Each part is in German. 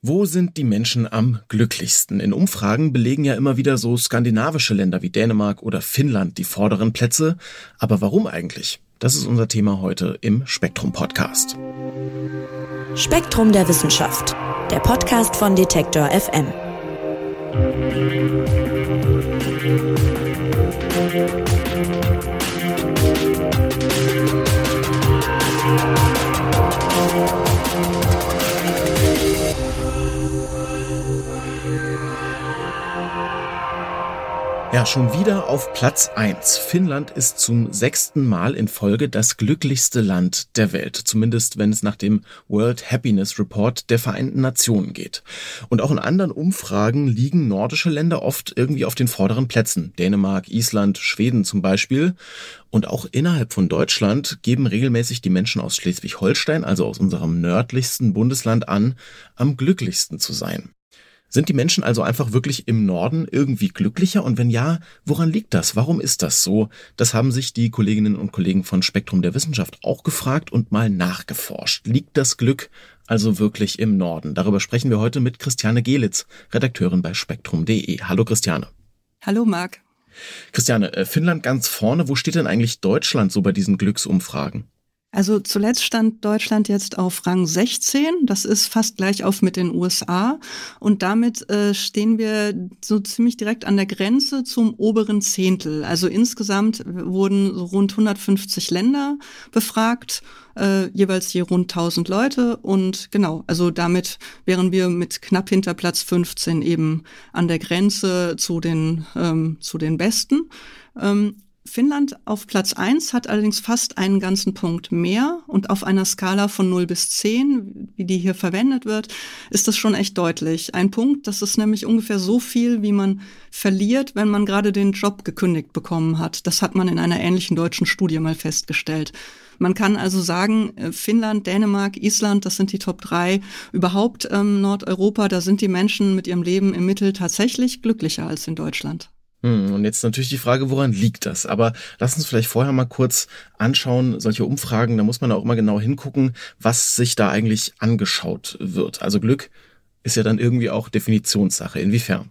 Wo sind die Menschen am glücklichsten? In Umfragen belegen ja immer wieder so skandinavische Länder wie Dänemark oder Finnland die vorderen Plätze. Aber warum eigentlich? Das ist unser Thema heute im Spektrum Podcast. Spektrum der Wissenschaft, der Podcast von Detektor FM. Ja, schon wieder auf Platz eins. Finnland ist zum sechsten Mal in Folge das glücklichste Land der Welt. Zumindest wenn es nach dem World Happiness Report der Vereinten Nationen geht. Und auch in anderen Umfragen liegen nordische Länder oft irgendwie auf den vorderen Plätzen. Dänemark, Island, Schweden zum Beispiel. Und auch innerhalb von Deutschland geben regelmäßig die Menschen aus Schleswig-Holstein, also aus unserem nördlichsten Bundesland an, am glücklichsten zu sein. Sind die Menschen also einfach wirklich im Norden irgendwie glücklicher? Und wenn ja, woran liegt das? Warum ist das so? Das haben sich die Kolleginnen und Kollegen von Spektrum der Wissenschaft auch gefragt und mal nachgeforscht. Liegt das Glück also wirklich im Norden? Darüber sprechen wir heute mit Christiane Gelitz, Redakteurin bei spektrum.de. Hallo Christiane. Hallo Marc. Christiane, äh, Finnland ganz vorne. Wo steht denn eigentlich Deutschland so bei diesen Glücksumfragen? Also zuletzt stand Deutschland jetzt auf Rang 16. Das ist fast gleich auf mit den USA. Und damit äh, stehen wir so ziemlich direkt an der Grenze zum oberen Zehntel. Also insgesamt wurden so rund 150 Länder befragt, äh, jeweils je rund 1000 Leute. Und genau, also damit wären wir mit knapp hinter Platz 15 eben an der Grenze zu den, ähm, zu den Besten. Ähm, Finnland auf Platz eins hat allerdings fast einen ganzen Punkt mehr und auf einer Skala von 0 bis 10, wie die hier verwendet wird, ist das schon echt deutlich. Ein Punkt, das ist nämlich ungefähr so viel, wie man verliert, wenn man gerade den Job gekündigt bekommen hat. Das hat man in einer ähnlichen deutschen Studie mal festgestellt. Man kann also sagen, äh, Finnland, Dänemark, Island, das sind die Top 3. Überhaupt ähm, Nordeuropa, da sind die Menschen mit ihrem Leben im Mittel tatsächlich glücklicher als in Deutschland. Hm, und jetzt natürlich die Frage, woran liegt das? Aber lass uns vielleicht vorher mal kurz anschauen, solche Umfragen, da muss man auch immer genau hingucken, was sich da eigentlich angeschaut wird. Also Glück ist ja dann irgendwie auch Definitionssache. Inwiefern?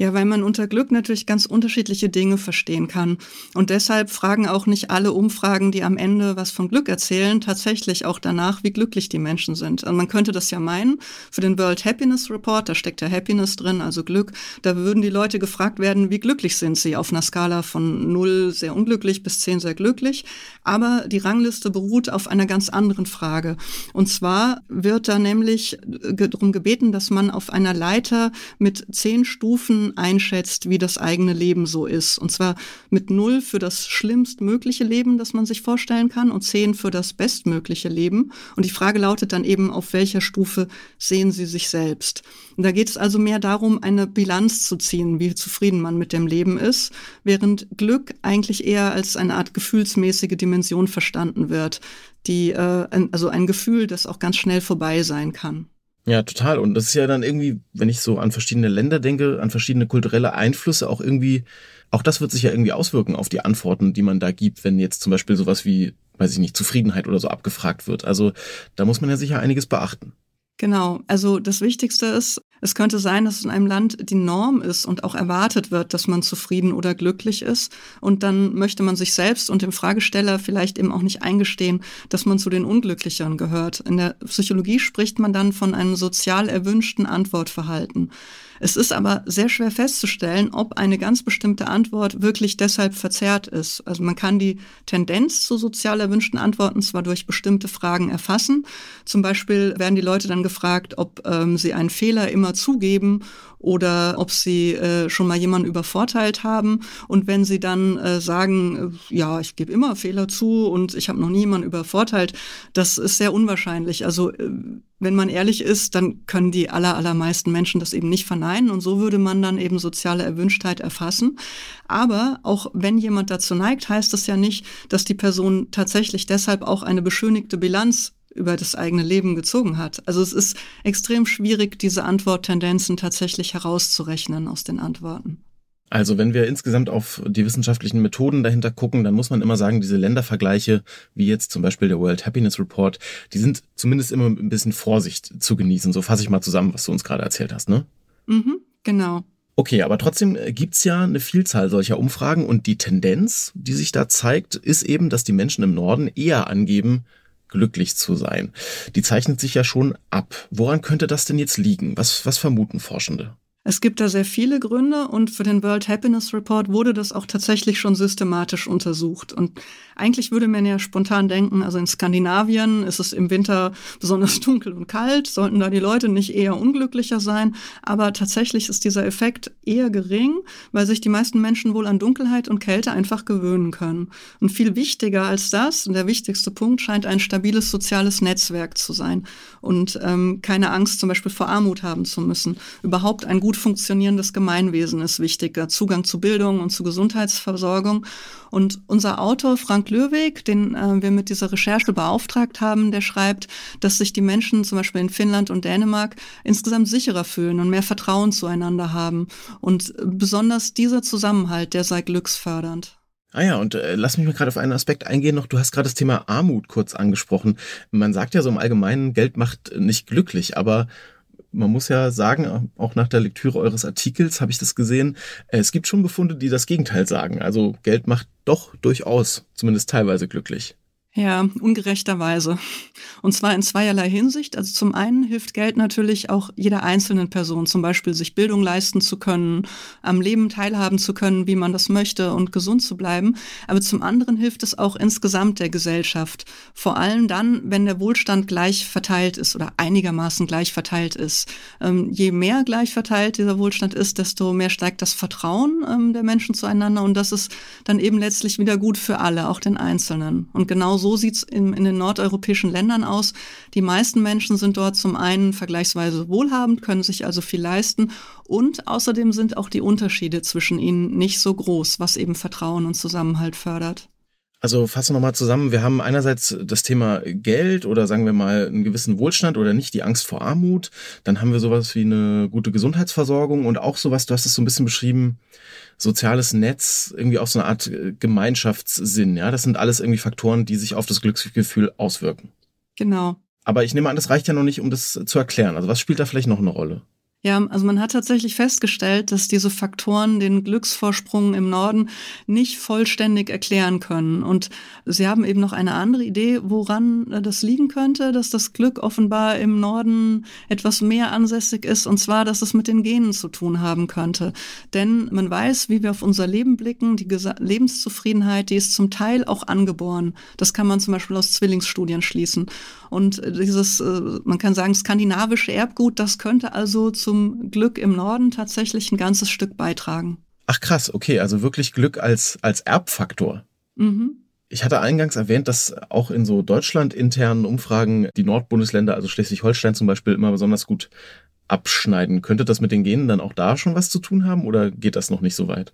Ja, weil man unter Glück natürlich ganz unterschiedliche Dinge verstehen kann. Und deshalb fragen auch nicht alle Umfragen, die am Ende was von Glück erzählen, tatsächlich auch danach, wie glücklich die Menschen sind. Und man könnte das ja meinen, für den World Happiness Report, da steckt ja Happiness drin, also Glück, da würden die Leute gefragt werden, wie glücklich sind sie auf einer Skala von 0 sehr unglücklich bis 10 sehr glücklich. Aber die Rangliste beruht auf einer ganz anderen Frage. Und zwar wird da nämlich darum gebeten, dass man auf einer Leiter mit zehn Stufen einschätzt, wie das eigene Leben so ist. Und zwar mit null für das schlimmstmögliche Leben, das man sich vorstellen kann, und zehn für das bestmögliche Leben. Und die Frage lautet dann eben, auf welcher Stufe sehen Sie sich selbst? Und da geht es also mehr darum, eine Bilanz zu ziehen, wie zufrieden man mit dem Leben ist, während Glück eigentlich eher als eine Art gefühlsmäßige Dimension verstanden wird, die äh, also ein Gefühl, das auch ganz schnell vorbei sein kann. Ja, total. Und das ist ja dann irgendwie, wenn ich so an verschiedene Länder denke, an verschiedene kulturelle Einflüsse, auch irgendwie, auch das wird sich ja irgendwie auswirken auf die Antworten, die man da gibt, wenn jetzt zum Beispiel sowas wie, weiß ich nicht, Zufriedenheit oder so abgefragt wird. Also da muss man ja sicher einiges beachten. Genau, also das Wichtigste ist, es könnte sein, dass in einem Land die Norm ist und auch erwartet wird, dass man zufrieden oder glücklich ist. Und dann möchte man sich selbst und dem Fragesteller vielleicht eben auch nicht eingestehen, dass man zu den Unglücklicheren gehört. In der Psychologie spricht man dann von einem sozial erwünschten Antwortverhalten. Es ist aber sehr schwer festzustellen, ob eine ganz bestimmte Antwort wirklich deshalb verzerrt ist. Also man kann die Tendenz zu sozial erwünschten Antworten zwar durch bestimmte Fragen erfassen. Zum Beispiel werden die Leute dann gefragt, ob ähm, sie einen Fehler immer zugeben oder ob sie äh, schon mal jemanden übervorteilt haben. Und wenn sie dann äh, sagen, äh, ja, ich gebe immer Fehler zu und ich habe noch nie jemanden übervorteilt, das ist sehr unwahrscheinlich. Also äh, wenn man ehrlich ist, dann können die aller, allermeisten Menschen das eben nicht verneinen und so würde man dann eben soziale Erwünschtheit erfassen. Aber auch wenn jemand dazu neigt, heißt das ja nicht, dass die Person tatsächlich deshalb auch eine beschönigte Bilanz über das eigene Leben gezogen hat. Also es ist extrem schwierig, diese Antworttendenzen tatsächlich herauszurechnen aus den Antworten. Also wenn wir insgesamt auf die wissenschaftlichen Methoden dahinter gucken, dann muss man immer sagen, diese Ländervergleiche, wie jetzt zum Beispiel der World Happiness Report, die sind zumindest immer mit ein bisschen Vorsicht zu genießen. So fasse ich mal zusammen, was du uns gerade erzählt hast, ne? Mhm, genau. Okay, aber trotzdem äh, gibt's ja eine Vielzahl solcher Umfragen und die Tendenz, die sich da zeigt, ist eben, dass die Menschen im Norden eher angeben, glücklich zu sein. Die zeichnet sich ja schon ab. Woran könnte das denn jetzt liegen? Was, was vermuten Forschende? Es gibt da sehr viele Gründe und für den World Happiness Report wurde das auch tatsächlich schon systematisch untersucht. Und eigentlich würde man ja spontan denken, also in Skandinavien ist es im Winter besonders dunkel und kalt, sollten da die Leute nicht eher unglücklicher sein. Aber tatsächlich ist dieser Effekt eher gering, weil sich die meisten Menschen wohl an Dunkelheit und Kälte einfach gewöhnen können. Und viel wichtiger als das, und der wichtigste Punkt, scheint ein stabiles soziales Netzwerk zu sein und ähm, keine Angst zum Beispiel vor Armut haben zu müssen. Überhaupt ein gut funktionierendes Gemeinwesen ist wichtiger, Zugang zu Bildung und zu Gesundheitsversorgung. Und unser Autor Frank Löweg, den äh, wir mit dieser Recherche beauftragt haben, der schreibt, dass sich die Menschen zum Beispiel in Finnland und Dänemark insgesamt sicherer fühlen und mehr Vertrauen zueinander haben. Und besonders dieser Zusammenhalt, der sei glücksfördernd. Ah ja, und äh, lass mich mal gerade auf einen Aspekt eingehen noch. Du hast gerade das Thema Armut kurz angesprochen. Man sagt ja so im Allgemeinen, Geld macht nicht glücklich, aber man muss ja sagen, auch nach der Lektüre eures Artikels habe ich das gesehen, es gibt schon Befunde, die das Gegenteil sagen. Also Geld macht doch durchaus, zumindest teilweise glücklich. Ja, ungerechterweise. Und zwar in zweierlei Hinsicht. Also zum einen hilft Geld natürlich auch jeder einzelnen Person, zum Beispiel sich Bildung leisten zu können, am Leben teilhaben zu können, wie man das möchte und gesund zu bleiben. Aber zum anderen hilft es auch insgesamt der Gesellschaft. Vor allem dann, wenn der Wohlstand gleich verteilt ist oder einigermaßen gleich verteilt ist. Ähm, je mehr gleich verteilt dieser Wohlstand ist, desto mehr steigt das Vertrauen ähm, der Menschen zueinander und das ist dann eben letztlich wieder gut für alle, auch den Einzelnen. Und genau so sieht's in, in den nordeuropäischen Ländern aus. Die meisten Menschen sind dort zum einen vergleichsweise wohlhabend, können sich also viel leisten und außerdem sind auch die Unterschiede zwischen ihnen nicht so groß, was eben Vertrauen und Zusammenhalt fördert. Also fassen wir mal zusammen. Wir haben einerseits das Thema Geld oder sagen wir mal einen gewissen Wohlstand oder nicht die Angst vor Armut. Dann haben wir sowas wie eine gute Gesundheitsversorgung und auch sowas, du hast es so ein bisschen beschrieben, soziales Netz, irgendwie auch so eine Art äh, Gemeinschaftssinn. Ja, das sind alles irgendwie Faktoren, die sich auf das Glücksgefühl auswirken. Genau. Aber ich nehme an, das reicht ja noch nicht, um das zu erklären. Also was spielt da vielleicht noch eine Rolle? Ja, also man hat tatsächlich festgestellt, dass diese Faktoren den Glücksvorsprung im Norden nicht vollständig erklären können. Und sie haben eben noch eine andere Idee, woran äh, das liegen könnte, dass das Glück offenbar im Norden etwas mehr ansässig ist, und zwar, dass es mit den Genen zu tun haben könnte. Denn man weiß, wie wir auf unser Leben blicken, die Lebenszufriedenheit, die ist zum Teil auch angeboren. Das kann man zum Beispiel aus Zwillingsstudien schließen. Und dieses, äh, man kann sagen, skandinavische Erbgut, das könnte also zu zum Glück im Norden tatsächlich ein ganzes Stück beitragen. Ach krass, okay, also wirklich Glück als, als Erbfaktor. Mhm. Ich hatte eingangs erwähnt, dass auch in so Deutschland internen Umfragen die Nordbundesländer, also Schleswig-Holstein zum Beispiel, immer besonders gut abschneiden. Könnte das mit den Genen dann auch da schon was zu tun haben oder geht das noch nicht so weit?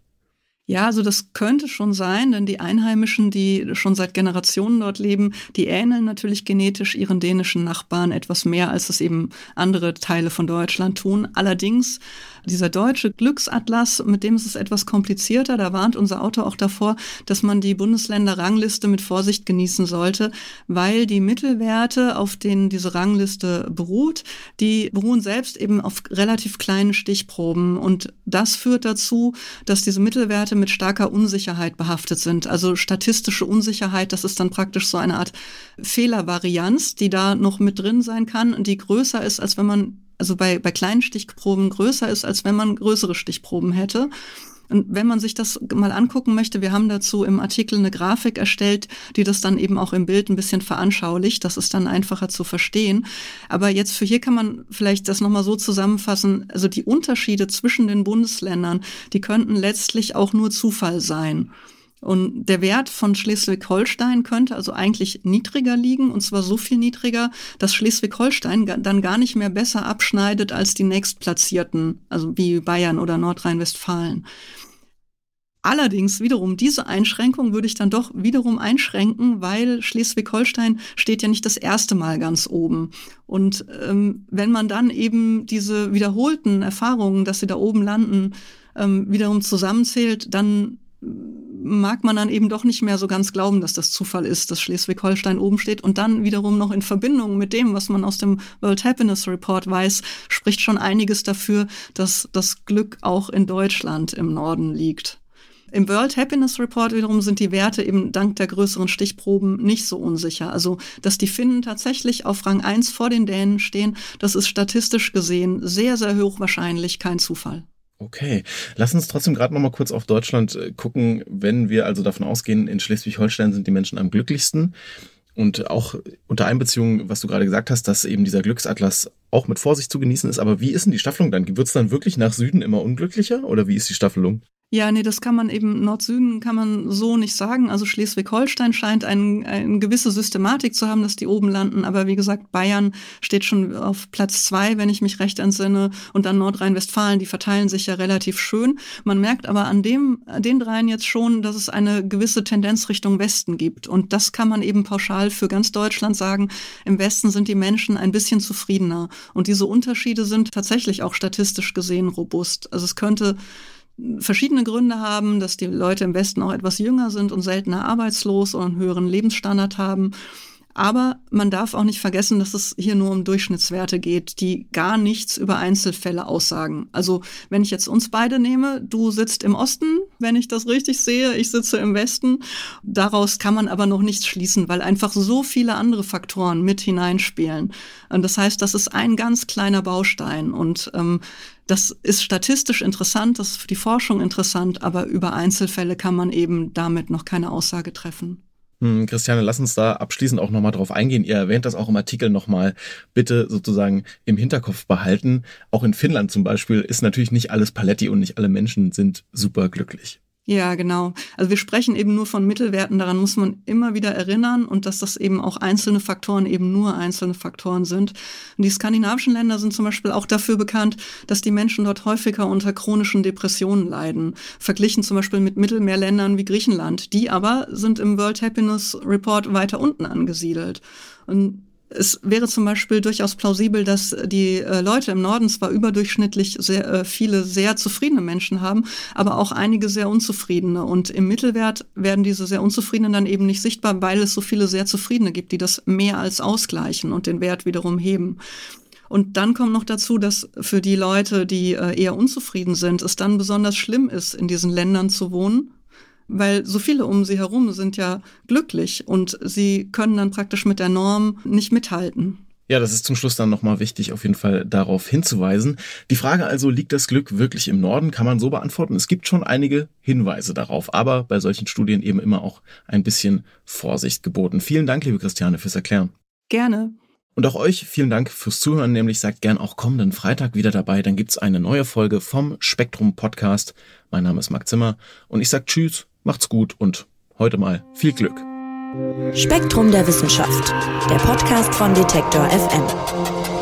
Ja, also das könnte schon sein, denn die Einheimischen, die schon seit Generationen dort leben, die ähneln natürlich genetisch ihren dänischen Nachbarn etwas mehr, als es eben andere Teile von Deutschland tun. Allerdings dieser deutsche Glücksatlas, mit dem ist es etwas komplizierter. Da warnt unser Autor auch davor, dass man die Bundesländerrangliste mit Vorsicht genießen sollte, weil die Mittelwerte, auf denen diese Rangliste beruht, die beruhen selbst eben auf relativ kleinen Stichproben. Und das führt dazu, dass diese Mittelwerte mit starker Unsicherheit behaftet sind. Also statistische Unsicherheit, das ist dann praktisch so eine Art Fehlervarianz, die da noch mit drin sein kann und die größer ist, als wenn man also bei, bei kleinen Stichproben größer ist, als wenn man größere Stichproben hätte. Und wenn man sich das mal angucken möchte, wir haben dazu im Artikel eine Grafik erstellt, die das dann eben auch im Bild ein bisschen veranschaulicht. Das ist dann einfacher zu verstehen. Aber jetzt für hier kann man vielleicht das nochmal so zusammenfassen. Also die Unterschiede zwischen den Bundesländern, die könnten letztlich auch nur Zufall sein. Und der Wert von Schleswig-Holstein könnte also eigentlich niedriger liegen, und zwar so viel niedriger, dass Schleswig-Holstein dann gar nicht mehr besser abschneidet als die nächstplatzierten, also wie Bayern oder Nordrhein-Westfalen. Allerdings wiederum diese Einschränkung würde ich dann doch wiederum einschränken, weil Schleswig-Holstein steht ja nicht das erste Mal ganz oben. Und ähm, wenn man dann eben diese wiederholten Erfahrungen, dass sie da oben landen, ähm, wiederum zusammenzählt, dann mag man dann eben doch nicht mehr so ganz glauben, dass das Zufall ist, dass Schleswig-Holstein oben steht. Und dann wiederum noch in Verbindung mit dem, was man aus dem World Happiness Report weiß, spricht schon einiges dafür, dass das Glück auch in Deutschland im Norden liegt. Im World Happiness Report wiederum sind die Werte eben dank der größeren Stichproben nicht so unsicher. Also, dass die Finnen tatsächlich auf Rang 1 vor den Dänen stehen, das ist statistisch gesehen sehr, sehr hochwahrscheinlich kein Zufall. Okay, lass uns trotzdem gerade noch mal kurz auf Deutschland äh, gucken. Wenn wir also davon ausgehen, in Schleswig-Holstein sind die Menschen am glücklichsten und auch unter Einbeziehung, was du gerade gesagt hast, dass eben dieser Glücksatlas auch mit Vorsicht zu genießen ist. Aber wie ist denn die Staffelung dann? Wird es dann wirklich nach Süden immer unglücklicher oder wie ist die Staffelung? Ja, nee, das kann man eben, Nord-Süden kann man so nicht sagen. Also Schleswig-Holstein scheint ein, eine gewisse Systematik zu haben, dass die oben landen. Aber wie gesagt, Bayern steht schon auf Platz zwei, wenn ich mich recht entsinne. Und dann Nordrhein-Westfalen, die verteilen sich ja relativ schön. Man merkt aber an dem, den dreien jetzt schon, dass es eine gewisse Tendenz Richtung Westen gibt. Und das kann man eben pauschal für ganz Deutschland sagen. Im Westen sind die Menschen ein bisschen zufriedener. Und diese Unterschiede sind tatsächlich auch statistisch gesehen robust. Also es könnte verschiedene Gründe haben, dass die Leute im Westen auch etwas jünger sind und seltener arbeitslos und einen höheren Lebensstandard haben. Aber man darf auch nicht vergessen, dass es hier nur um Durchschnittswerte geht, die gar nichts über Einzelfälle aussagen. Also wenn ich jetzt uns beide nehme, du sitzt im Osten, wenn ich das richtig sehe, ich sitze im Westen. Daraus kann man aber noch nichts schließen, weil einfach so viele andere Faktoren mit hineinspielen. Und das heißt, das ist ein ganz kleiner Baustein. Und ähm, das ist statistisch interessant, das ist für die Forschung interessant, aber über Einzelfälle kann man eben damit noch keine Aussage treffen. Hm, Christiane, lass uns da abschließend auch nochmal drauf eingehen. Ihr erwähnt das auch im Artikel nochmal. Bitte sozusagen im Hinterkopf behalten. Auch in Finnland zum Beispiel ist natürlich nicht alles Paletti und nicht alle Menschen sind super glücklich. Ja, genau. Also wir sprechen eben nur von Mittelwerten, daran muss man immer wieder erinnern und dass das eben auch einzelne Faktoren eben nur einzelne Faktoren sind. Und die skandinavischen Länder sind zum Beispiel auch dafür bekannt, dass die Menschen dort häufiger unter chronischen Depressionen leiden, verglichen zum Beispiel mit Mittelmeerländern wie Griechenland. Die aber sind im World Happiness Report weiter unten angesiedelt. Und es wäre zum Beispiel durchaus plausibel, dass die äh, Leute im Norden zwar überdurchschnittlich sehr äh, viele sehr zufriedene Menschen haben, aber auch einige sehr unzufriedene. Und im Mittelwert werden diese sehr unzufriedenen dann eben nicht sichtbar, weil es so viele sehr zufriedene gibt, die das mehr als ausgleichen und den Wert wiederum heben. Und dann kommt noch dazu, dass für die Leute, die äh, eher unzufrieden sind, es dann besonders schlimm ist, in diesen Ländern zu wohnen, weil so viele um sie herum sind ja glücklich und sie können dann praktisch mit der Norm nicht mithalten. Ja, das ist zum Schluss dann nochmal wichtig, auf jeden Fall darauf hinzuweisen. Die Frage also, liegt das Glück wirklich im Norden? Kann man so beantworten. Es gibt schon einige Hinweise darauf, aber bei solchen Studien eben immer auch ein bisschen Vorsicht geboten. Vielen Dank, liebe Christiane, fürs Erklären. Gerne. Und auch euch vielen Dank fürs Zuhören, nämlich sagt gern auch kommenden Freitag wieder dabei, dann gibt's eine neue Folge vom Spektrum Podcast. Mein Name ist Marc Zimmer und ich sag Tschüss Macht's gut und heute mal viel Glück. Spektrum der Wissenschaft, der Podcast von Detektor FM.